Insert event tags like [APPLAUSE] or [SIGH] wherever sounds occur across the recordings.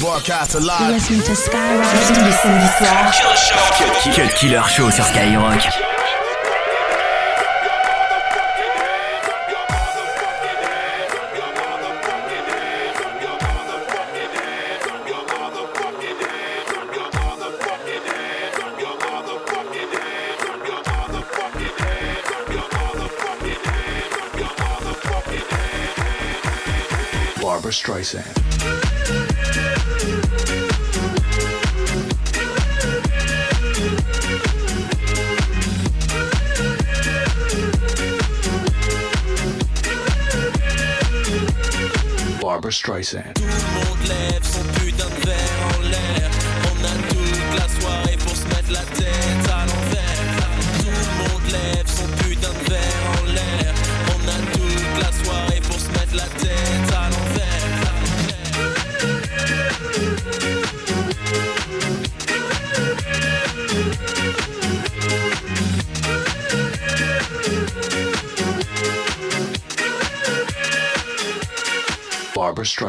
Broadcast to Skyrock. Cut, Killer, Killer Show sur Skyrock. Barbara Streisand. Streisand.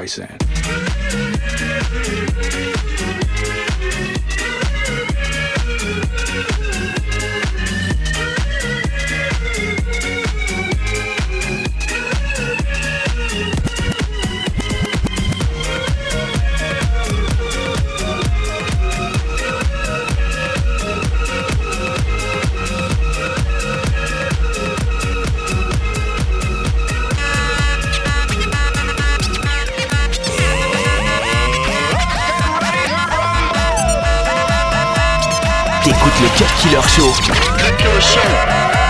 I said. écoute le cœur qui leur chante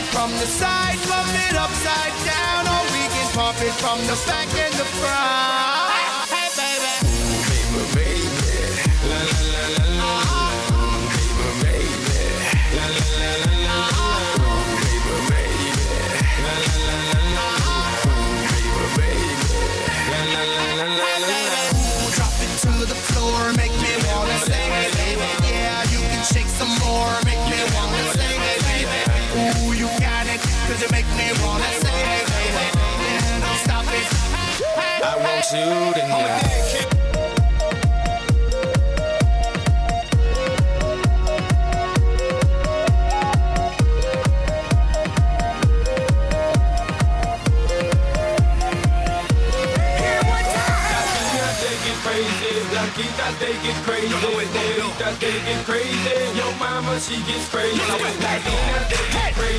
it from the side, pump it upside down, or we can pump it from the back and the front. shooting you. that they get crazy. They get crazy. Yo, mama, she gets crazy. That they get crazy.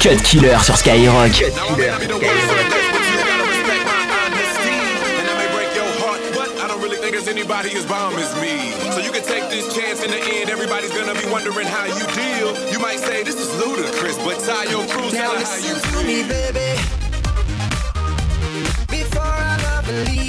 Cut Killer sur Skyrock. Cut Killer sur Skyrock. anybody as bomb as me. So you can take this chance in the end. Everybody's gonna be wondering how you deal. You might say this is ludicrous, but tie your crew to how you feel. me, baby. Before I love and leave.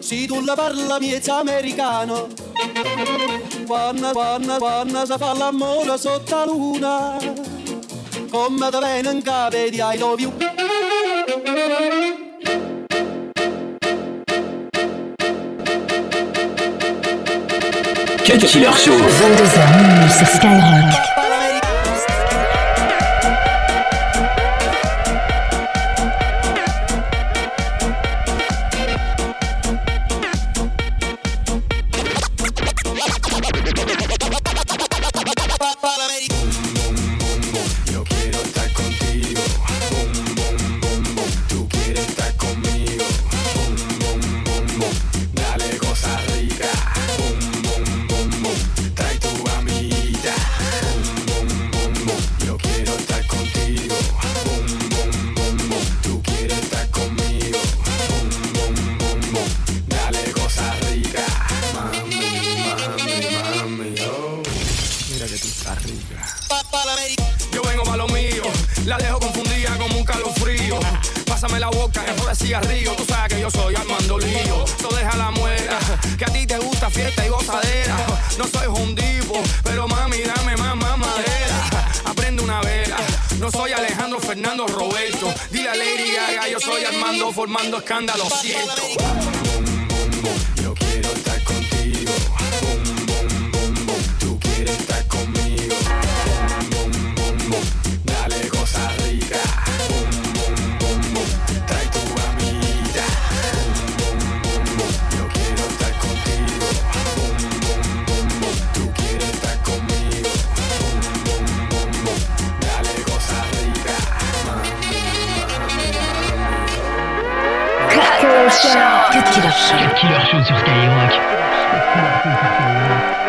Se tu la parla miezza americano, quando, quando, quando si fa l'amore sotto la luna, come te viene in capo di I love you. Killer Show. 22h minuit sur Skyrock. La boca, eso de cigarrillo. Tú sabes que yo soy Armando Lío. So deja la muela, que a ti te gusta fiesta y gozadera. No soy hundivo, pero mami, dame más, más madera. Aprende una vela. No soy Alejandro Fernando Roberto. Dile a Lady Gaga, yo soy Armando formando escándalo. Siento. Killer Show. Cut Killer Show sur Skyrock. [LAUGHS]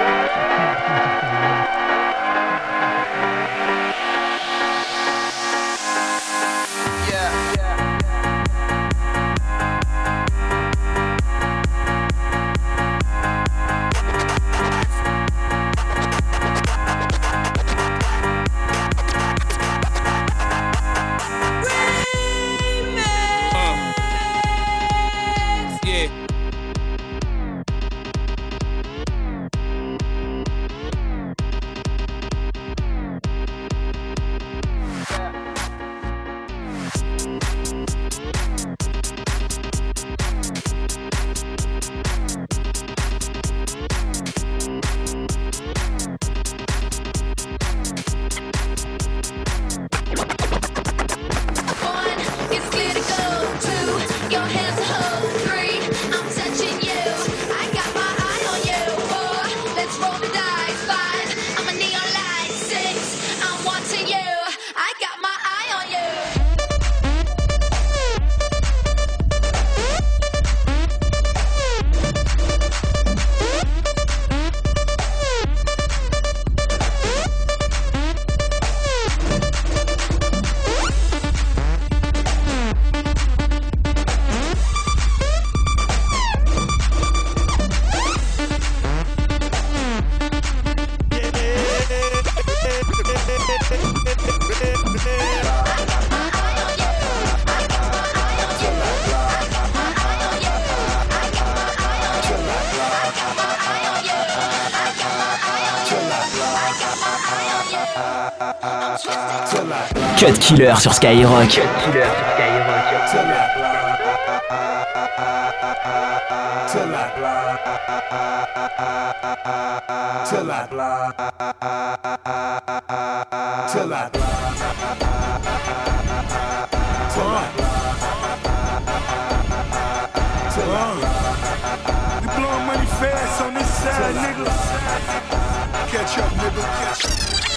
Cut Killer sur Skyrock. Cut Killer sur nigga. Catch up, nigga. Catch up.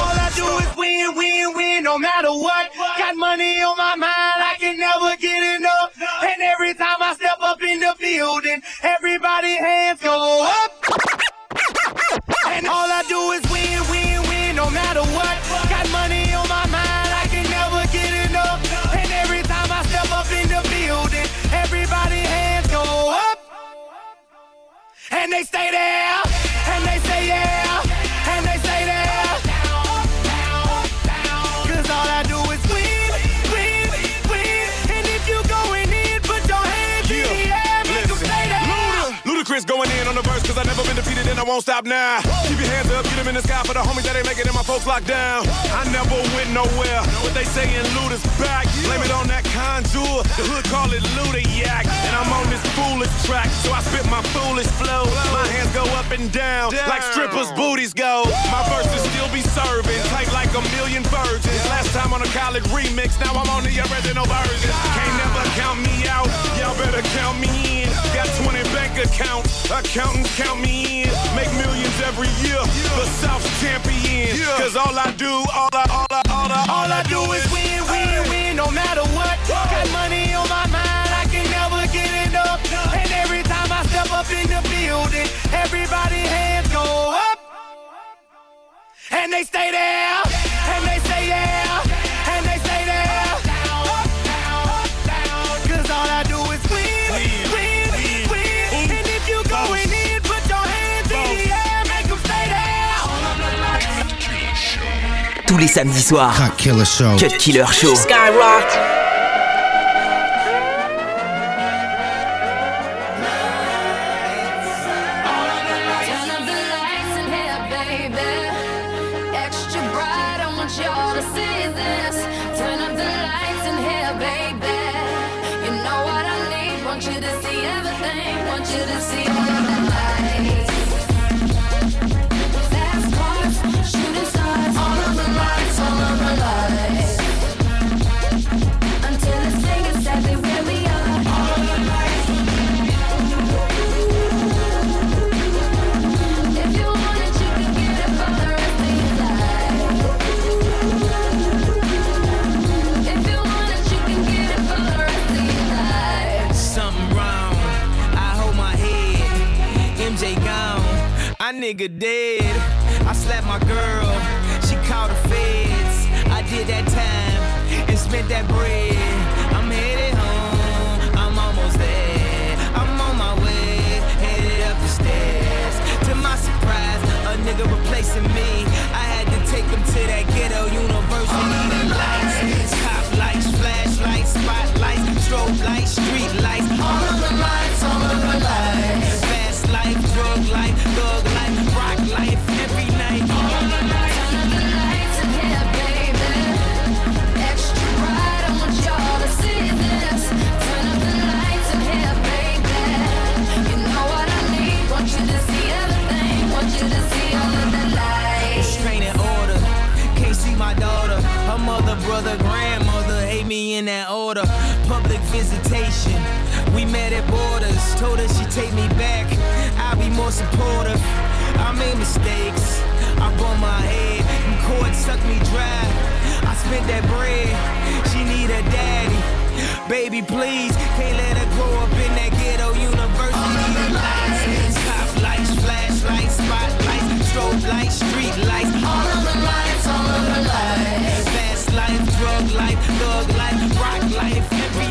matter what. Got money on my mind, I can never get enough. And every time I step up in the building. Everybody hands go up. And all I do is win, win, win, no matter what. Got money on my mind, I can never get enough. And every time I step up in the building, everybody hands go up. And they stay there, and they say yeah, never and I won't stop now. Keep your hands up, get them in the sky for the homies that ain't making it, my folks locked down. I never went nowhere, but they saying Luda's back. Blame it on that contour, the hood call it Luda Yak. And I'm on this foolish track, so I spit my foolish flow. My hands go up and down, like strippers' booties go. My verses still be serving, tight like a million virgins. Last time on a college remix, now I'm on the original version. Can't never count me out, y'all better count me in. Got 20 bank accounts, accountants count me in. Make millions every year, the South's champion. Cause all I do, all I, all I, all I, All I do is win, win, win, no matter what. Up in the building, everybody hands go up. And they stay there, and they say yeah, and they say there. Cause all I do is win, win, win. And if you going in, put your hands in the air, make 'em stay there. Tous les samedis soirs. Cut Killer Show. Cut Killer Show. Skyrock. Nigga dead. I slapped my girl. She called the feds. I did that time and spent that bread. I'm headed home. I'm almost there. I'm on my way. Headed up the stairs. To my surprise, a nigga replacing me. I had to take him to that ghetto university. Met at borders. Told her she take me back. I'll be more supportive. I made mistakes. I bumped my head. And court sucked me dry. I spent that bread. She need a daddy. Baby, please. Can't let her grow up in that ghetto university. lights. Cop lights, flashlights, spotlights, strobe lights, street lights. All of the lights, all of the lights. Fast life, drug life, thug life, rock life, every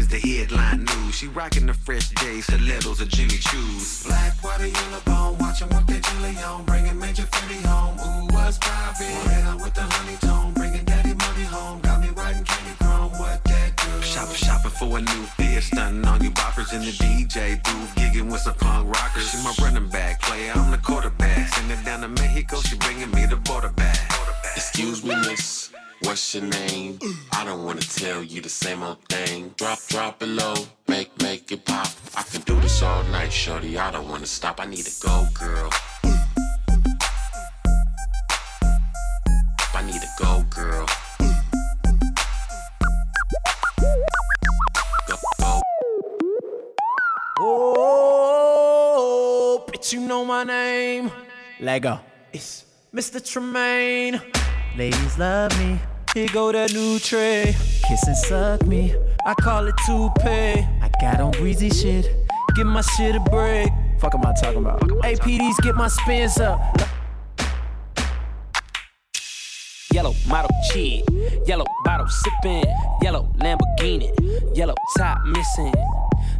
Is the headline news. She rocking the fresh days, stilettos, or Jimmy Choos. Black water, yellow bone, watch 'em with that jelly on. Bringing major Fendi home, ooh, what's poppin'? Head out with the honey tone, bringing daddy money home. Got me riding candy chrome, what that do? Shop, shopping for a new fit, stunting on you boppers in the DJ booth, gigging with some punk rockers. She my running back player, I'm the quarterback. Send it down to Mexico, she bringing me the border back. Excuse me, miss. What's your name? I don't wanna tell you the same old thing. Drop, drop it low, make, make it pop. I can do this all night, shorty. I don't wanna stop. I need to go, girl. I need to go, girl. Go, go. Oh, bitch, you know my name. Lego. It's Mr. Tremaine. Ladies love me. Here go that new tray. Kiss and suck me. I call it toupee. I got on breezy shit. Give my shit a break. Fuck am I talking about? APDs get my spins up. Yellow model cheat, yellow bottle sipping, yellow Lamborghini, yellow top missing.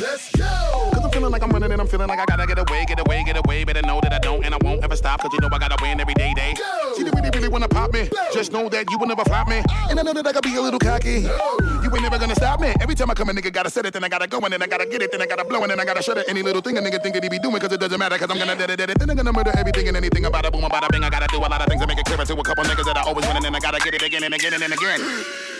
Let's go! Cause I'm feeling like I'm running and I'm feeling like I gotta get away, get away, get away. Better know that I don't and I won't ever stop. Cause you know I gotta win every day, day. See, they really, really wanna pop me. Just know that you will never flop me. And I know that I gotta be a little cocky. You ain't never gonna stop me. Every time I come, a nigga gotta set it, then I gotta go, and then I gotta get it, then I gotta blow, and then I gotta shut it. Any little thing a nigga think that he be doing, cause it doesn't matter, cause I'm gonna dead it, dead it. Then I'm gonna murder everything and anything about a boom, about a bing. I gotta do a lot of things to make it clear to a couple niggas that I always win, and then I gotta get it again and again and again. [GASPS] [LAUGHS]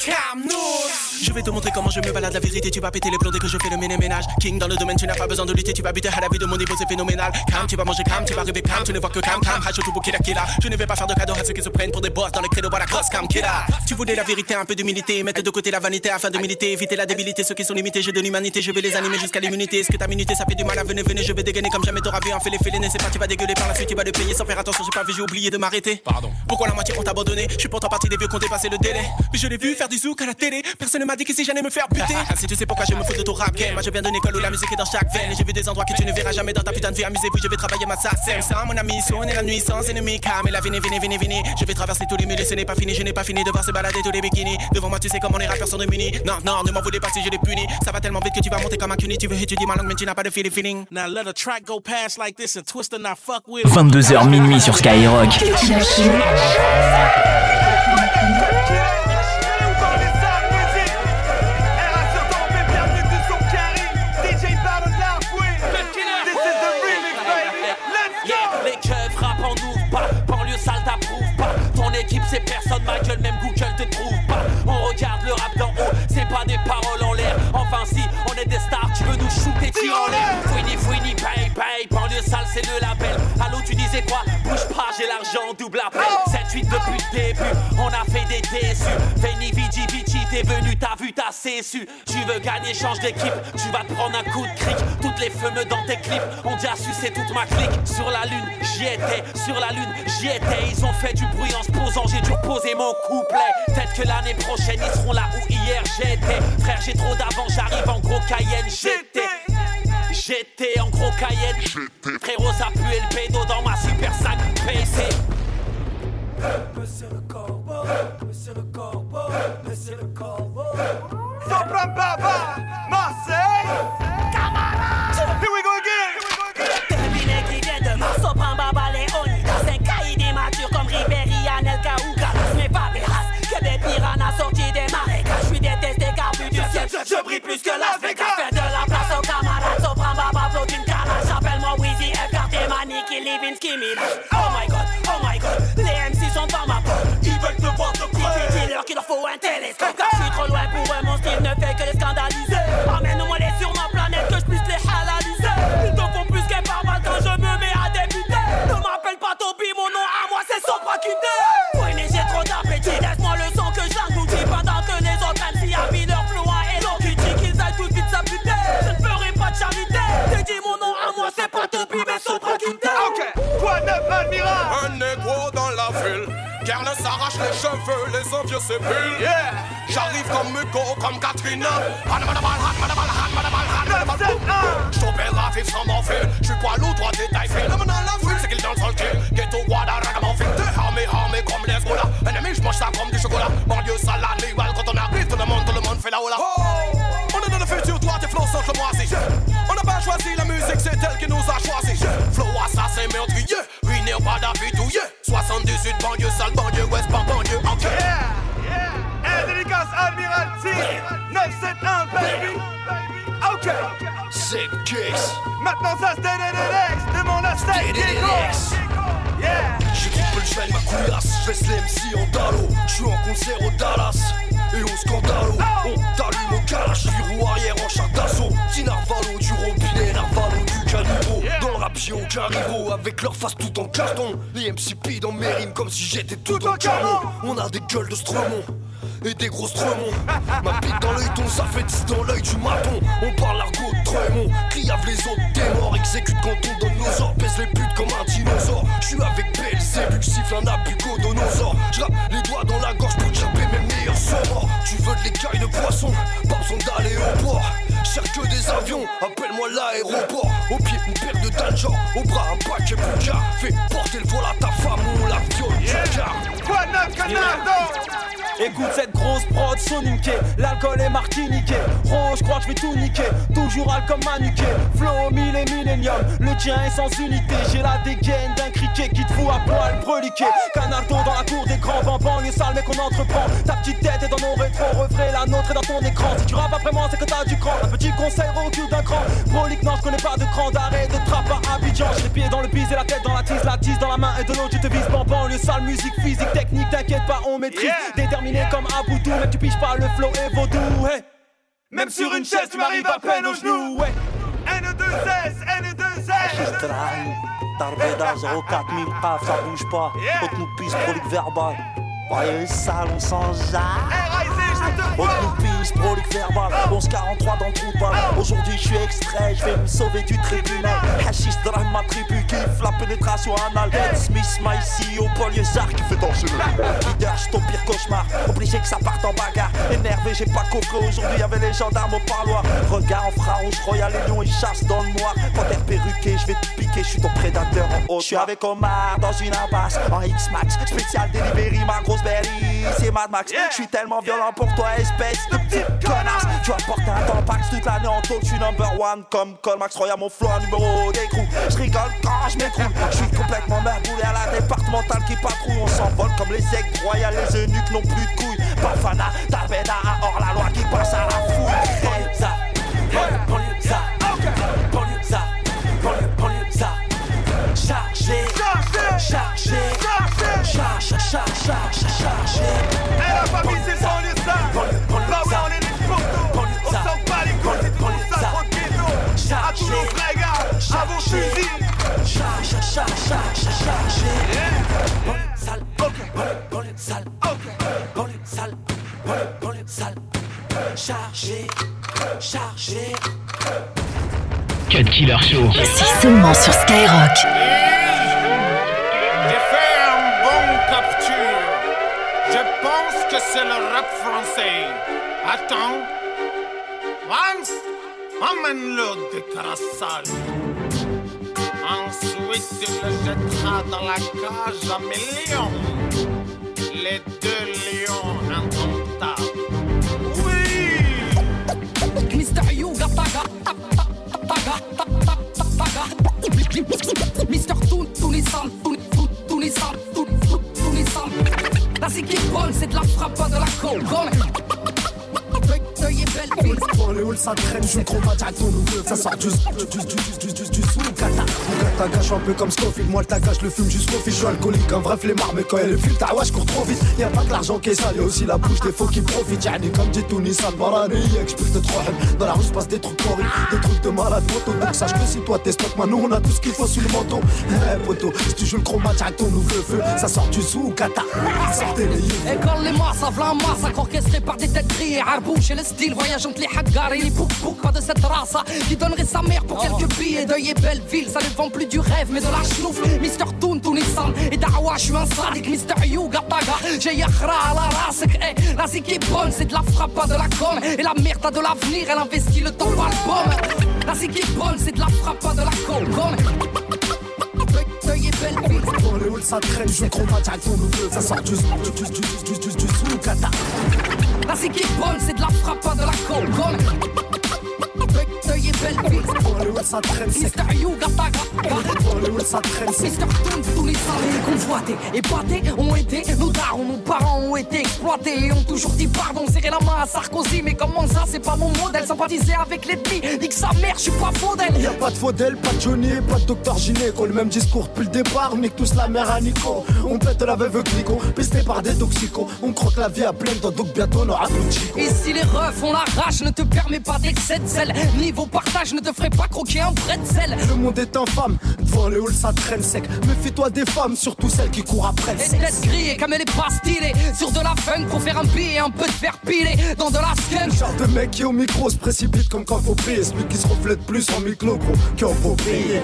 je vais te montrer comment je me balade la vérité. Tu vas péter les plombs dès que je fais le ménage. King dans le domaine, tu n'as pas besoin de lutter. Tu vas buter à la vue de mon niveau, c'est phénoménal. Calme, tu vas manger calme, tu vas rêver calme. Tu ne vois que calme. Hacho tout. Je ne vais pas faire de cadeaux à ceux qui se prennent pour des boss dans le credo. Voilà, cross calme killa. Tu voulais la vérité, un peu d'humilité. Mettre de côté la vanité afin de militer. Éviter la débilité. Ceux qui sont limités, j'ai de l'humanité. Je vais les animer jusqu'à l'immunité. Est-ce que ta minute, ça fait du mal à venir, venez. Je vais dégainer comme jamais t'auras vu un fait les félés. C'est pas, tu vas dégueuler par la suite, tu vas le payer sans faire attention. J'ai pas vu, j'ai oublié de m'arrêter. Pardon. Pourquoi la moitié ont abandonné? Je suis pourtant parti des vieux qui ont dépassé le délai. Mais je l'ai vu faire du zouk à la télé. Personne ne m'a dit que si j'allais me faire buter. si tu sais pourquoi je me fous de ton rap game, moi je viens d'une école où la musique est dans chaque veine. Et j'ai vu des endroits que tu ne verras jamais dans ta putain de vie. Amusez-vous, je vais travailler ma sassem. Sans mon ami, sonner la nuit sans ennemi. Calme et la venez, venez, venez, venez. Je vais traverser tous les murs et ce n'est pas fini. Je n'ai pas fini de voir se balader tous les bikinis. Devant moi, tu sais comment les rappeurs sont démunis. Non, non, ne m'en voulez pas si je les punis. Ça va tellement vite que tu vas monter comme un cuny. Tu veux étudier ma langue, mais tu n'as pas de feeling feeling. Now let a track go past like this and twist and not fuck with 22h minuit sur Skyrock. On regarde le rap d'en haut, c'est pas des paroles en l'air. Enfin si, on est des stars, tu veux nous shooter, tire en l'air. Fouini, fouini, paye, paye, banlieue sale c'est le label. Allô, tu disais quoi? Bouge pas, j'ai l'argent, double appel. 7-8 de puté, déçu. Veni Vici Vici, t'es venu, t'as vu, t'as su. Tu veux gagner, change d'équipe. Tu vas te prendre un coup de cric. Toutes les feux me dans tes clips. On dit à sucer toute ma clique. Sur la lune, j'y étais. Sur la lune, j'y étais. Ils ont fait du bruit en se posant. J'ai dû reposer mon couplet. Peut-être que l'année prochaine, ils seront là où hier j'étais. Frère, j'ai trop d'avant, j'arrive en gros Cayenne. J'étais. J'étais en gros Cayenne. Frérot, ça pue le pédo dans ma super sac PC. Monsieur le corbeau, monsieur le corbeau, monsieur le corbeau. Sopra Baba, Marseille, camarade. Here we go again. Devinez qui vient de Sopran Baba Léonidas Un caïd immature comme Ribéry, Anelka ou Galas Mais favelas, que des piranhas sortis des marécages Je suis détesté car vu du ciel, je brille plus que Las Vegas cheveux, les envieux s'épulent. Yeah. J'arrive comme Hugo, comme hanabadabal. J'opère la vive sans morphine. J'suis poids lourd, droit détail fil. L'homme dans la ville, c'est qu'il danse le kill. Ghetto, guada, ragamuffin. T'es armé, armé comme les golas. Ennemi, j'mange ça comme du chocolat. Banlieue, salade, well, quand on arrive, tout le monde, tout le monde fait la hola. Oh, on est dans le futur, toi, tes flots sont comme moi, si. On n'a pas choisi la musique, c'est elle qui nous a choisi. Flow assassin meurtrier, ruiné pas d'habitouillé. 78 banlieue, sale banlieue, ouest, Admiralty 971, baby. Ok. Sick kicks. Maintenant ça c'est DDDX. Demande à Steak DDDX. Yeah. J'équipe le cheval ma couillasse, je laisse les MC en dallo. J'suis en concert au Dallas et au Scandalo. On t'allume au calache, puis roue arrière en char d'assaut. Petit narvalo du robinet, narvalo du caniveau. Dans le rap, j'ai aucun rivaux, avec leur face tout en carton. Les MC pillent dans mes rimes comme si j'étais tout en canon. On a des gueules de Stremont. Et des grosses tremons. Ma bite dans l'œil, ton ça fait 10 dans l'œil du maton. On parle l'argot de Tremont Criave les autres, t'es mort Exécute quand on donne nos ordres Pèse les putes comme un dinosaure. J'suis avec Belzébuth, siffle un abucodonosor J'rappe les doigts dans la gorge pour chapper mes meilleurs sorts. Tu veux de l'écaille de poisson Pas besoin d'aller au port. Cherche que des avions, appelle-moi l'aéroport. Au pied une paire de danger, au bras un paquet Bouga Fais porter le vol à ta femme, on la viole, yeah. Quoi neuf, canardo Écoute cette grosse prod soniquée, l'alcool est martiniqué. Ro, je crois que je vais tout niquer, toujours al comme manuqué. Flow mille et millénium, le tien est sans unité. J'ai la dégaine d'un criquet qui te fout à poil breliqué. Canardo dans la cour des grands bambans, les sales mais qu'on entreprend. Ta petite tête est dans mon rétro, refrais la nôtre est dans ton écran. Si tu rappes après moi, c'est que t'as du cran. Un petit conseil, recule d'un cran. Prolique, non, je connais pas de cran d'arrêt de trappe à Abidjan. J'ai les pieds dans le bise et la tête dans la tise, la tise dans la main et de l'autre, tu te vises bambam. Le sale musique, physique, technique, t'inquiète pas, on maîtrise. Déterminé comme Aboudou, mais tu piges pas le flow et vaudou, hey. Même sur une chaise, tu m'arrives à peine aux genoux, ouais. N2S, N2S. Trahi, Tarbeda 04000 paf, ça bouge pas. Faut que nous pisse prolique verbal. Voyez les salles, on s'en Faut que nous pisse prolique verbal. 1143 dans le trou de balle. Aujourd'hui, je suis extrait, je vais me sauver du tribunal. Hachis drame ma tribu, kiffe la pénétration anale. Ed Smith, my CEO, Paul Yezard qui fait danser le [LAUGHS] Leader, j'suis ton pire cauchemar. Obligé que ça parte en bagarre. Énervé, j'ai pas coffré. Aujourd'hui, y'avait les gendarmes au parloir. Regard en frère rouge, royal et lion, ils chassent dans le noir. Panthère perruqué, je vais te piquer, je suis ton prédateur en haut. Je suis avec Omar dans une impasse en X-Max. Spécial delivery, ma grosse c'est Mad Max. Je suis tellement violent pour toi, espèce de petite connasse. Tu vas porter un tampax toute l'année en taux. Je suis number one comme Colmax Royal, mon flow, numéro d'écrou. Je rigole quand je m'écroule. Je suis complètement merboulé à la départementale qui patrouille. On s'envole comme les aigles royales, les eunuques n'ont plus de couilles. Bafana, Tarbeda, hors la loi qui passe à la fouille. Chargé, chargé, chargé, c'est banlieue ça. Là où on est. On s'en bat les c'est vos chargé. Chargé. Cut Killer Show. Ici seulement sur Skyrock. C'est le rap français. Attends. Vance, emmène-le de Carassal. Ensuite, tu le jetteras dans la cage à millions. Les deux lions indomptables. Oui! Mr. Yuga Taga Mr. Tunisan Zik est bonne, c'est de la frappe, pas de la coke Deuil est belle. Fille les halls ça traîne, je match à ton nouveau Ça sort du du du du sous kata tagage un peu comme Scofield. Moi le tagage le fume jusqu'au fil. Je suis alcoolique, un vrai flemmard Mais quand elle est fume, ta ouais je cours trop vite. Y'a pas que l'argent qui est sale, y'a aussi la bouche des faux qui profitent. Yani comme dit San Barani Y'a que je te trop Dans la rue se passe des trucs horribles Des trucs de malade moto Donc sache que si toi t'es stock Maintenant on a tout ce qu'il faut sous le manteau. Eh poto, si tu joues le match avec ton nouveau feu. Ça sort du sous kata Sortez les yeux. Et quand les masses v'là masse orchestré par des têtes grillées. Et le voyage entre les haggars et les pouk Pas de cette race qui donnerait sa mère pour quelques billets Deuil et belle ville, ça ne vend plus du rêve mais de la chenouf Mister Toon, Tunisan et Dawa, je suis un sadique Mister Yuga Taga, j'ai Yakhra à la race Eh, la zik est bonne, c'est de la frappe, pas de la com Et la merde a de l'avenir, elle investit le temps le pomme La zik est bonne, c'est de la frappe, pas de la com Dans les halls ça traîne, je nouveau Ça sort du du du du du du du sous kata La zik est bonne, c'est de la frappe, les halls ça traîne, c'est Mister Toon, tous les salariés convoités. Et battés ont été, nos darons, nos parents ont été exploités et ont toujours dit pardon, serrer la main à Sarkozy. Mais comment ça, c'est pas mon modèle, sympathiser avec l'ennemi, dit que sa mère, je suis pas faux d'elle. Y'a pas de Faudel, pas de Johnny, pas de Docteur Gynéco. Le même discours depuis le départ, on nique tous la mère à Nico. On pète la veuve Clico, pisté par des toxicos. On croque la vie à pleine temps, donc bientôt on aura tout chico. Et si les refs ont la rage, ne te permet pas d'excès de sel. Niveau partage, ne te ferait pas croquer un bretzel. Le monde est infâme, devant les halls ça traîne sec Méfie-toi des femmes, surtout celles qui courent après le Et sexe tête grillée comme elle est pas stylée Sur de la funk pour faire un billet et un peu de fer pilé Dans de la skunk Genre de mec qui au micro se précipite comme quand faut prier Celui qui se reflète plus en micro gros qu'en faut prier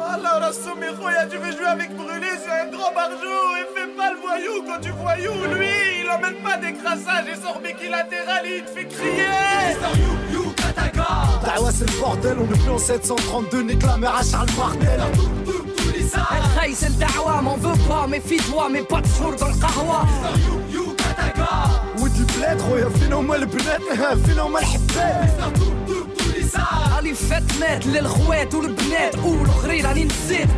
Alors, la Soméroya, tu veux jouer avec Brûlé, c'est un grand barjou. Et fais pas le voyou quand tu voyou. Lui, il emmène pas des crassages et sort biquilatéral, il te fait crier. Ah ouais c'est le bordel, on est plus en 732 Nique la mère à Charles Martel Hey, c'est le dawa, m'en veux pas, méfie-toi, mais pas de four dans le kahwa. ودي البلاد خويا فينا هما البنات فينا هما الحبات راني فات مات للخوات والبنات والاخرين راني نسيت